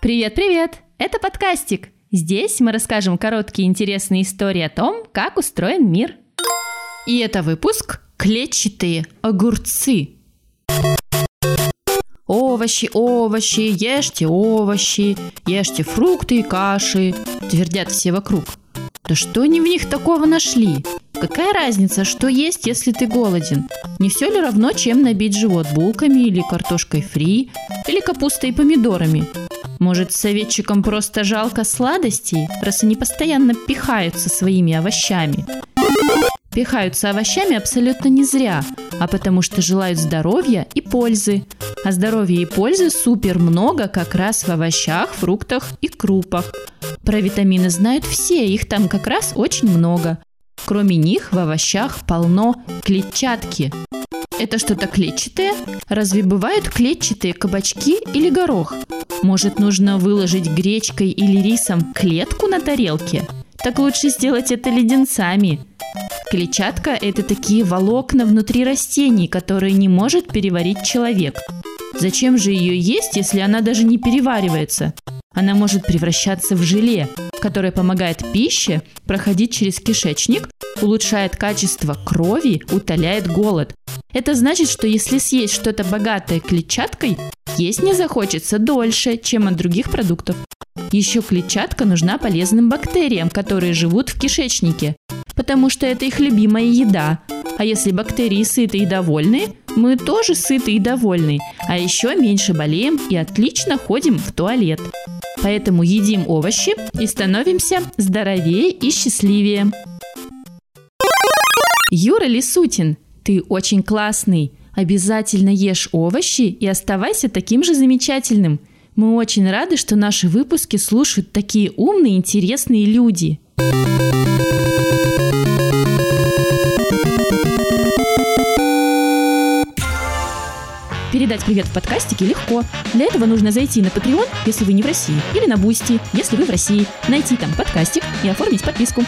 Привет-привет! Это подкастик. Здесь мы расскажем короткие интересные истории о том, как устроен мир. И это выпуск «Клетчатые огурцы». Овощи, овощи, ешьте овощи, ешьте фрукты и каши, твердят все вокруг. Да что они в них такого нашли? Какая разница, что есть, если ты голоден? Не все ли равно, чем набить живот булками или картошкой фри, или капустой и помидорами? Может, советчикам просто жалко сладостей, раз они постоянно пихаются своими овощами? Пихаются овощами абсолютно не зря, а потому что желают здоровья и пользы. А здоровья и пользы супер много как раз в овощах, фруктах и крупах. Про витамины знают все, их там как раз очень много. Кроме них в овощах полно клетчатки. Это что-то клетчатое? Разве бывают клетчатые кабачки или горох? Может, нужно выложить гречкой или рисом клетку на тарелке? Так лучше сделать это леденцами. Клетчатка – это такие волокна внутри растений, которые не может переварить человек. Зачем же ее есть, если она даже не переваривается? Она может превращаться в желе, которое помогает пище проходить через кишечник, улучшает качество крови, утоляет голод. Это значит, что если съесть что-то богатое клетчаткой, есть не захочется дольше, чем от других продуктов. Еще клетчатка нужна полезным бактериям, которые живут в кишечнике, потому что это их любимая еда. А если бактерии сыты и довольны, мы тоже сыты и довольны, а еще меньше болеем и отлично ходим в туалет. Поэтому едим овощи и становимся здоровее и счастливее. Юра Лисутин, ты очень классный. Обязательно ешь овощи и оставайся таким же замечательным. Мы очень рады, что наши выпуски слушают такие умные, интересные люди. Передать привет в подкастике легко. Для этого нужно зайти на Patreon, если вы не в России, или на Boosty, если вы в России, найти там подкастик и оформить подписку.